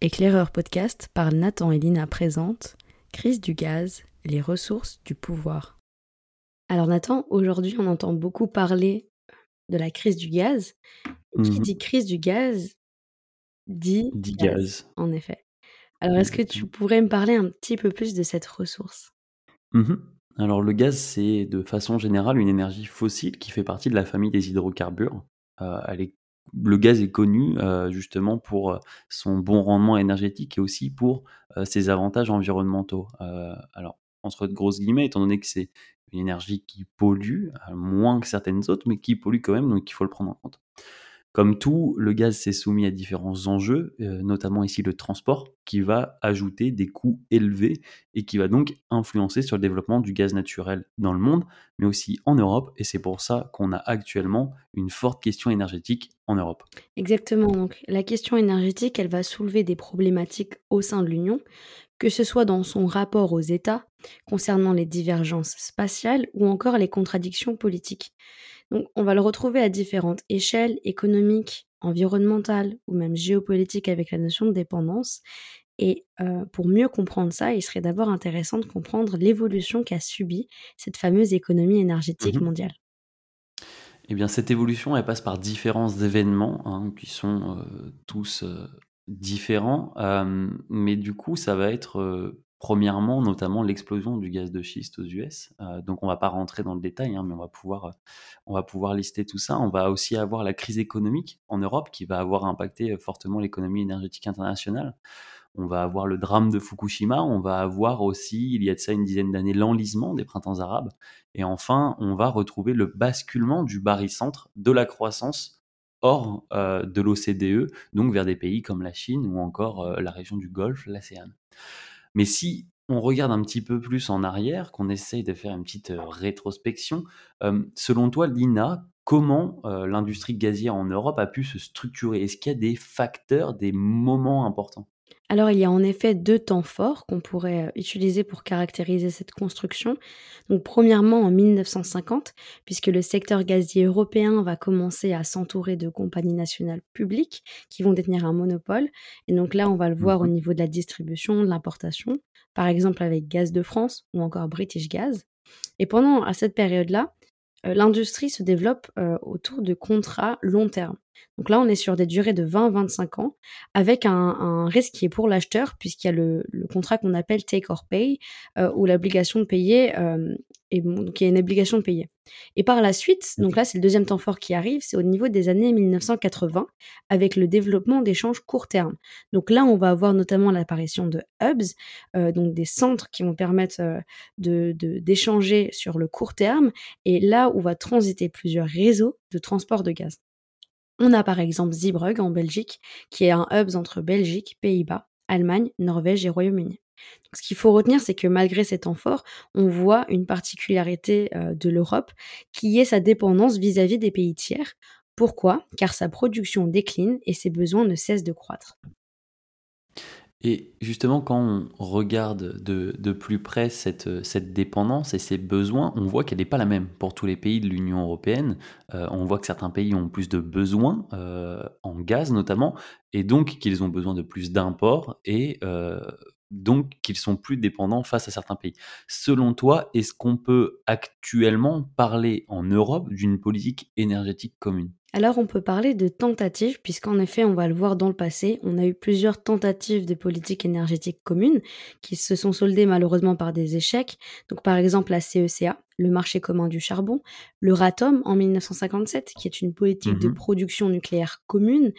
Éclaireur podcast par Nathan et Lina présente Crise du gaz, les ressources du pouvoir. Alors Nathan, aujourd'hui on entend beaucoup parler de la crise du gaz. qui Mmh dit crise du gaz dit Dit gaz, gaz. en effet. Alors est-ce que tu pourrais me parler un petit peu plus de cette ressource? Mmh Alors le gaz, c'est de façon générale une énergie fossile qui fait partie de la famille des hydrocarbures. Elle est le gaz est connu, heu, justement pour, heu, son bon rendement énergétique et aussi pour, heu, ses avantages environnementaux. Alors entre de grosses guillemets, étant donné que c'est une énergie qui pollue, moins que certaines autres, mais qui pollue quand même, donc il faut le prendre en compte. Comme tout, le gaz s'est soumis à différents enjeux, heu, notamment ici le transport, qui va ajouter des coûts élevés et qui va donc influencer sur le développement du gaz naturel dans le monde, mais aussi en Europe et c'est pour ça qu'on a actuellement une forte question énergétique en Europe. Exactement, donc la question énergétique, elle va soulever des problématiques au sein de l'Union, que ce soit dans son rapport aux États, concernant les divergences spatiales ou encore les contradictions politiques. Donc on va le retrouver à différentes échelles économiques, environnementales ou même géopolitiques avec la notion de dépendance. Et heu, pour mieux comprendre ça, il serait d'abord intéressant de comprendre l'évolution qu'a subie cette fameuse économie énergétique Mmh mondiale. Eh bien, cette évolution, elle passe par différents événements, hein, qui sont, heu, tous, heu, différents, mais du coup, ça va être, 1°, notamment l'explosion du gaz de schiste aux US, heu, donc on va pas rentrer dans le détail, hein, mais on va pouvoir, lister tout ça. On va aussi avoir la crise économique en Europe qui va avoir impacté, heu, fortement l'économie énergétique internationale. On va avoir le drame de Fukushima, on va avoir aussi, il y a de ça une dizaine d'années, l'enlisement des printemps arabes et enfin, on va retrouver le basculement du barycentre de la croissance hors, heu, de l'OCDE, donc vers des pays comme la Chine ou encore, heu, la région du Golfe, l'ASEAN. Mais si on regarde un petit peu plus en arrière, qu'on essaye de faire une petite, heu, rétrospection, selon toi, Lina, comment, heu, l'industrie gazière en Europe a pu se structurer? Est-ce qu'il y a des facteurs, des moments importants? Alors, il y a en effet 2 temps forts qu'on pourrait, heu, utiliser pour caractériser cette construction. Donc premièrement, en 1950, puisque le secteur gazier européen va commencer à s'entourer de compagnies nationales publiques qui vont détenir un monopole et donc là, on va le voir au Mmh niveau de la distribution, de l'importation, par exemple avec Gaz de France ou encore British Gas et pendant à cette période-là, Heu, l'industrie se développe, heu, autour de contrats long terme. Donc là, on est sur des durées de 20-25 ans avec un un risque qui est pour l'acheteur puisqu'il y a le le contrat qu'on appelle take or pay, heu, où l'obligation de payer, donc il y a une obligation de payer. Et par la suite, donc là, c'est le deuxième temps fort qui arrive, c'est au niveau des années 1980 avec le développement d'échanges court terme. Donc là, on va avoir notamment l'apparition de hubs, heu, donc des centres qui vont permettre, heu, de de d'échanger sur le court terme et là où va transiter plusieurs réseaux de transport de gaz. On a par exemple Zeebrugge en Belgique, qui est un hub entre Belgique, Pays-Bas, Allemagne, Norvège et Royaume-Uni. Ce qu'il faut retenir, c'est que malgré cet temps fort, on voit une particularité euh, de l'Europe qui est sa dépendance vis-à-vis des pays tiers. Pourquoi? Car sa production décline et ses besoins ne cessent de croître. Et justement, quand on regarde de, plus près cette, dépendance et ses besoins, on voit qu'elle n'est pas la même pour tous les pays de l'Union européenne. Euh, on voit que certains pays ont plus de besoins, euh, en gaz notamment, et donc qu'ils ont besoin de plus d'imports, et euh, donc qu'ils sont plus dépendants face à certains pays. Selon toi, est-ce qu'on peut actuellement parler en Europe d'une politique énergétique commune? Alors on peut parler de tentatives, puisqu'en effet, on va le voir dans le passé, on a eu plusieurs tentatives de politique énergétique commune qui se sont soldées malheureusement par des échecs. Donc par exemple la CECA, le marché commun du charbon, le RATOM en 1957, qui est une politique de Mhm. production nucléaire commune,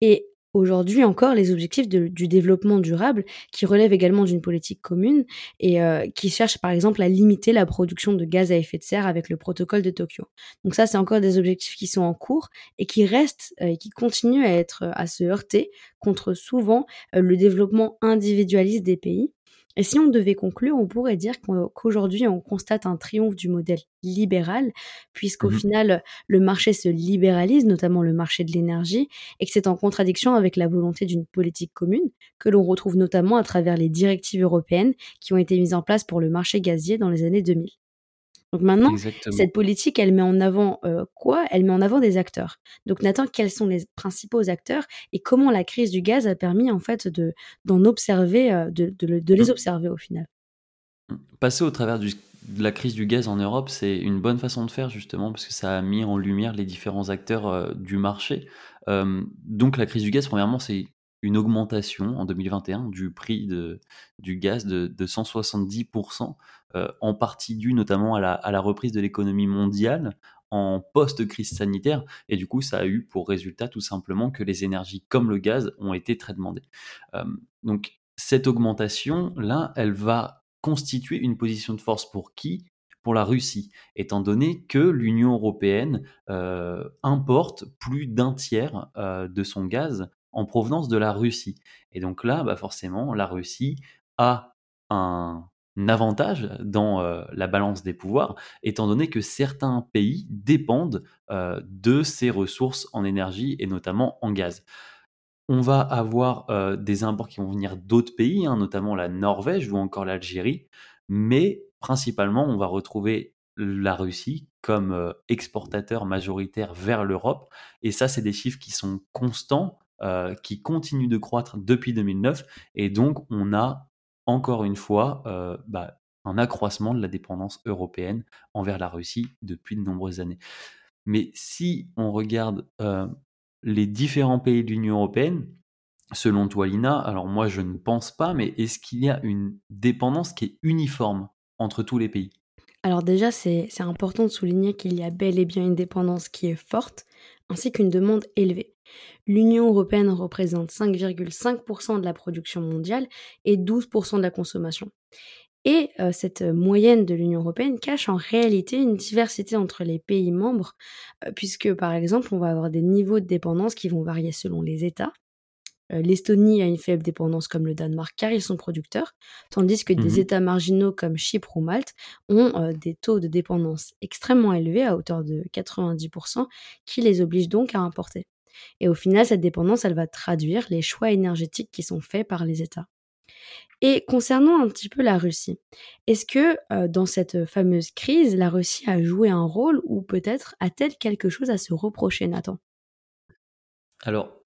et aujourd'hui encore les objectifs du développement durable qui relèvent également d'une politique commune et heu, qui cherchent par exemple à limiter la production de gaz à effet de serre avec le protocole de Tokyo. Donc ça, c'est encore des objectifs qui sont en cours et qui restent, heu, et qui continuent à être, à se heurter contre souvent, le développement individualiste des pays et si on devait conclure, on pourrait dire qu'au qu'aujourd'hui, on constate un triomphe du modèle libéral puisqu'au Mhm. final, le marché se libéralise, notamment le marché de l'énergie et que c'est en contradiction avec la volonté d'une politique commune que l'on retrouve notamment à travers les directives européennes qui ont été mises en place pour le marché gazier dans les années 2000. Donc maintenant, Exactement. cette politique, elle met en avant, heu, quoi? Elle met en avant des acteurs. Donc Nathan, quels sont les principaux acteurs et comment la crise du gaz a permis en fait de d'en observer, heu, de de le de les observer au final? Passer au travers du de la crise du gaz en Europe, c'est une bonne façon de faire justement parce que ça a mis en lumière les différents acteurs, heu, du marché. Donc la crise du gaz, premièrement, c'est une augmentation en 2021 du prix de du gaz de de 170 heu, en partie due notamment à la à la reprise de l'économie mondiale en post-crise sanitaire et du coup, ça a eu pour résultat tout simplement que les énergies comme le gaz ont été très demandées. Donc cette augmentation-là, elle va constituer une position de force pour qui? Pour la Russie, étant donné que l'Union européenne, heu, importe plus d'un tiers, heu, de son gaz en provenance de la Russie et donc là, bah, forcément, la Russie a un avantage dans, heu, la balance des pouvoirs, étant donné que certains pays dépendent, heu, de ces ressources en énergie et notamment en gaz. On va avoir, heu, des imports qui vont venir d'autres pays, hein, notamment la Norvège ou encore l'Algérie, mais principalement, on va retrouver la Russie comme, exportateur majoritaire vers l'Europe et ça, c'est des chiffres qui sont constants, heu, qui continuent de croître depuis 2009 et donc on a encore une fois, heu, bah, un accroissement de la dépendance européenne envers la Russie depuis de nombreuses années. Mais si on regarde, heu, les différents pays de l'Union européenne, selon toi, Lina, alors moi je ne pense pas, mais est-ce qu'il y a une dépendance qui est uniforme entre tous les pays? Alors déjà, c'est important de souligner qu'il y a bel et bien une dépendance qui est forte, ainsi qu'une demande élevée. L'Union européenne représente 5,5% de la production mondiale et 12% de la consommation. Et heu, cette, moyenne de l'Union européenne cache en réalité une diversité entre les pays membres, heu, puisque par exemple, on va avoir des niveaux de dépendance qui vont varier selon les États. Heu, l'Estonie a une faible dépendance comme le Danemark car ils sont producteurs, tandis que des Mmh États marginaux comme Chypre ou Malte ont, des taux de dépendance extrêmement élevés à hauteur de 90% qui les obligent donc à importer. Et au final, cette dépendance, elle va traduire les choix énergétiques qui sont faits par les États. Et concernant un petit peu la Russie, est-ce que, heu, dans cette, fameuse crise, la Russie a joué un rôle ou peut-être a-t-elle quelque chose à se reprocher, Nathan? Alors,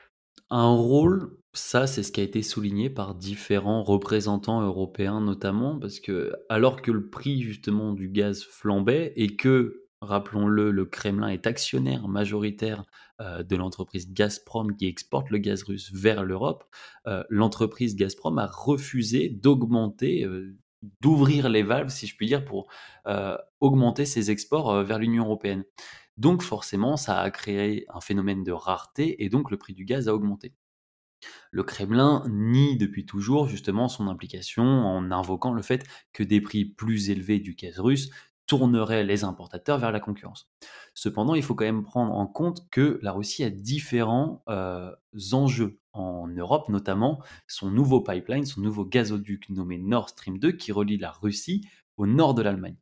un rôle, ça, c'est ce qui a été souligné par différents représentants européens notamment, parce que alors que le prix justement du gaz flambait et que, rappelons-le, le Kremlin est actionnaire majoritaire euh, de l'entreprise Gazprom qui exporte le gaz russe vers l'Europe, euh, l'entreprise Gazprom a refusé d'augmenter, euh, d'ouvrir les valves, si je puis dire, pour euh, augmenter ses exports euh, vers l'Union européenne. Donc forcément, ça a créé un phénomène de rareté et donc le prix du gaz a augmenté. Le Kremlin nie depuis toujours justement son implication en invoquant le fait que des prix plus élevés du gaz russe tourneraient les importateurs vers la concurrence. Cependant, il faut quand même prendre en compte que la Russie a différents euh, enjeux en Europe, notamment son nouveau pipeline, son nouveau gazoduc nommé Nord Stream 2 qui relie la Russie au nord de l'Allemagne.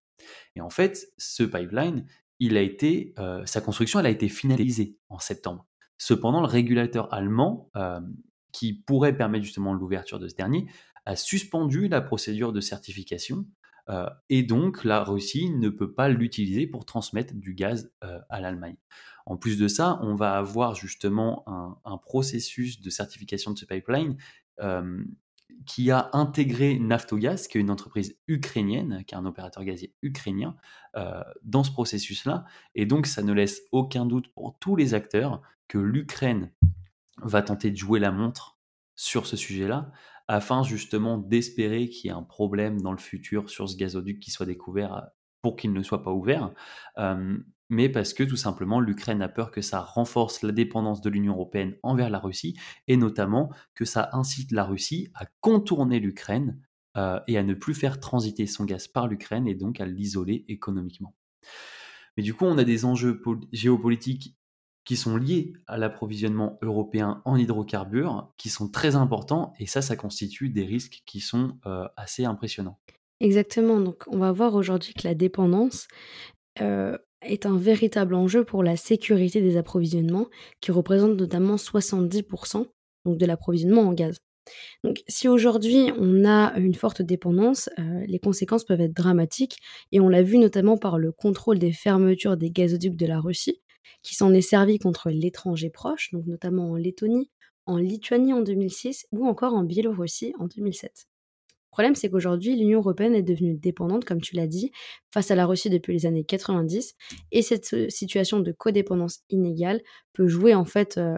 Et en fait, ce pipeline, il a été, euh, sa construction, elle a été finalisée en septembre. Cependant, le régulateur allemand, euh, qui pourrait permettre justement l'ouverture de ce dernier, suspendu la procédure de certification euh, et donc la Russie ne peut pas l'utiliser pour transmettre du gaz euh, à l'Allemagne. En plus de ça, on va avoir justement un, processus de certification de ce pipeline euh, qui a intégré Naftogaz, qui est une entreprise ukrainienne, qui est un opérateur gazier ukrainien, dans ce processus-là. Et donc, ça ne laisse aucun doute pour tous les acteurs que l'Ukraine va tenter de jouer la montre sur ce sujet-là, afin justement d'espérer qu'il y ait un problème dans le futur sur ce gazoduc qui soit découvert euh, pour qu'il ne soit pas ouvert, mais parce que tout simplement l'Ukraine a peur que ça renforce la dépendance de l'Union européenne envers la Russie, et notamment que ça incite la Russie à contourner l'Ukraine euh, et à ne plus faire transiter son gaz par l'Ukraine et donc à l'isoler économiquement. Mais du coup, on a des enjeux géopolitiques qui sont liés à l'approvisionnement européen en hydrocarbures, qui sont très importants, et ça, ça constitue des risques qui sont euh, assez impressionnants. Exactement, donc on va voir aujourd'hui que la dépendance, heu, est un véritable enjeu pour la sécurité des approvisionnements qui représente notamment 70 donc de l'approvisionnement en gaz. Donc si aujourd'hui on a une forte dépendance, heu, les conséquences peuvent être dramatiques et on l'a vu notamment par le contrôle des fermetures des gazoducs de la Russie, qui s'en est servi contre l'étranger proche, donc notamment en Lettonie, en Lituanie en 2006 ou encore en Biélorussie en 2007. Le problème, c'est qu'aujourd'hui, l'Union européenne est devenue dépendante, comme tu l'as dit, face à la Russie depuis les années 90 et cette, situation de codépendance inégale peut jouer en fait, heu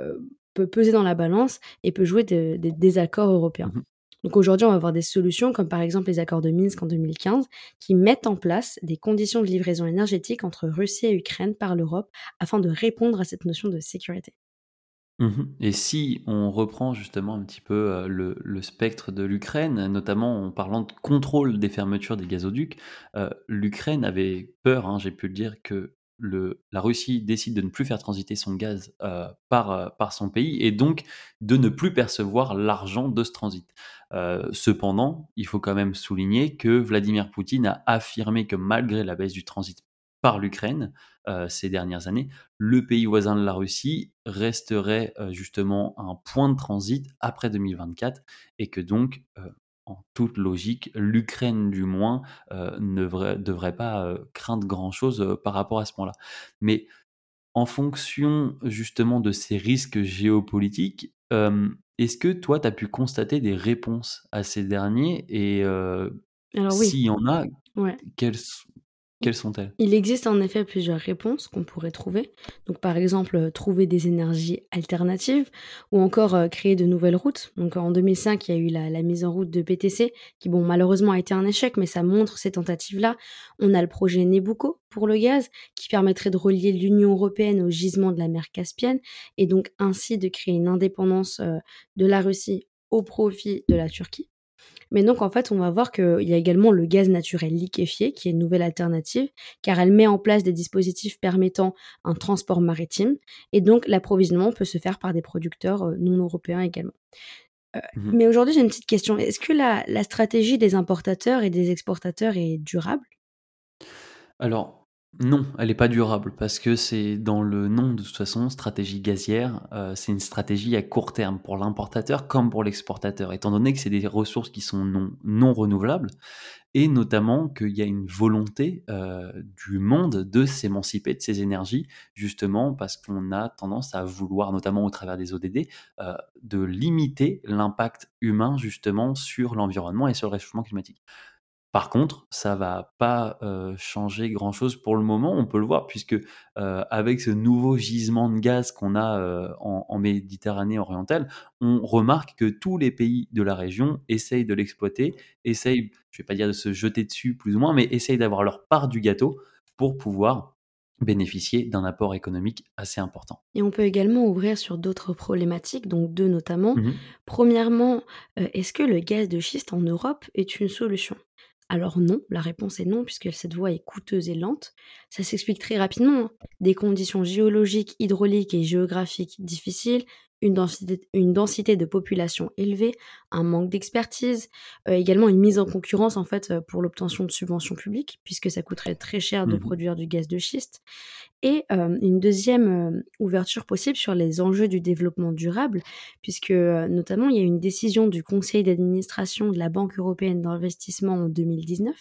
heu, peut peser dans la balance et peut jouer de des désaccords européens. Mmh Donc aujourd'hui, on va avoir des solutions comme par exemple les accords de Minsk en 2015 qui mettent en place des conditions de livraison énergétique entre Russie et Ukraine par l'Europe afin de répondre à cette notion de sécurité. Mmh et si on reprend justement un petit peu, heu, le spectre de l'Ukraine, notamment en parlant de contrôle des fermetures des gazoducs, heu, l'Ukraine avait peur, hein, j'ai pu le dire, que le la Russie décide de ne plus faire transiter son gaz, heu, par, heu, par son pays et donc de ne plus percevoir l'argent de ce transit. Heu, cependant, il faut quand même souligner que Vladimir Poutine a affirmé que malgré la baisse du transit par l'Ukraine, ces dernières années, le pays voisin de la Russie resterait, justement un point de transit après 2024 et que donc, en toute logique, l'Ukraine du moins, heu, ne vrait devrait pas, heu, craindre grand chose, heu, par rapport à ce point-là. Mais en fonction justement de ces risques géopolitiques, est-ce que toi tu as pu constater des réponses à ces derniers et heu, Alors oui, s'il y en a, ouais. quelles quelles sont-elles? Il existe en effet plusieurs réponses qu'on pourrait trouver. Donc par exemple, heu, trouver des énergies alternatives ou encore, heu, créer de nouvelles routes. Donc en 2005, il y a eu la mise en route de PTC qui bon malheureusement a été un échec, mais ça montre ces tentatives-là. On a le projet Nabucco pour le gaz qui permettrait de relier l'Union européenne aux gisements de la mer Caspienne et donc ainsi de créer une indépendance, heu, de la Russie au profit de la Turquie. Mais donc en fait, on va voir qu'il y a également le gaz naturel liquéfié, qui est une nouvelle alternative, car elle met en place des dispositifs permettant un transport maritime, et donc l'approvisionnement peut se faire par des producteurs euh, non européens également. Euh, Mmh mais aujourd'hui, j'ai une petite question. Est-ce que la, la stratégie des importateurs et des exportateurs est durable? Alors, non, elle est pas durable parce que c'est dans le nom de toute façon, stratégie gazière, heu, c'est une stratégie à court terme pour l'importateur comme pour l'exportateur, étant donné que c'est des ressources qui sont non renouvelables et notamment qu'il y a une volonté, heu, du monde de s'émanciper de ces énergies, justement parce qu'on a tendance à vouloir, notamment au travers des ODD, heu, de limiter l'impact humain justement sur l'environnement et sur le réchauffement climatique. Par contre, ça va pas, changer grand-chose pour le moment. On peut le voir puisque, avec ce nouveau gisement de gaz qu'on a, en en Méditerranée orientale, on remarque que tous les pays de la région essayent de l'exploiter, essayent, je vais pas dire de se jeter dessus plus ou moins, mais essayent d'avoir leur part du gâteau pour pouvoir bénéficier d'un apport économique assez important. Et on peut également ouvrir sur d'autres problématiques, donc deux notamment. Mmh mh. Premièrement, est-ce que le gaz de schiste en Europe est une solution? Alors non, la réponse est non, puisque cette voie est coûteuse et lente. Ça s'explique très rapidement. hein. Des conditions géologiques, hydrauliques et géographiques difficiles, une densité, une densité de population élevée, un manque d'expertise, euh, également une mise en concurrence en fait euh, pour l'obtention de subventions publiques, puisque ça coûterait très cher de Mmh produire du gaz de schiste. Et hem, une deuxième ouverture possible sur les enjeux du développement durable puisque, notamment il y a une décision du conseil d'administration de la Banque européenne d'investissement en 2019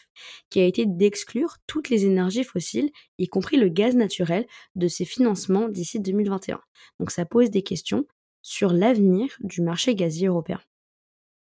qui a été d'exclure toutes les énergies fossiles, y compris le gaz naturel, de ses financements d'ici 2021. Donc ça pose des questions sur l'avenir du marché gazier européen.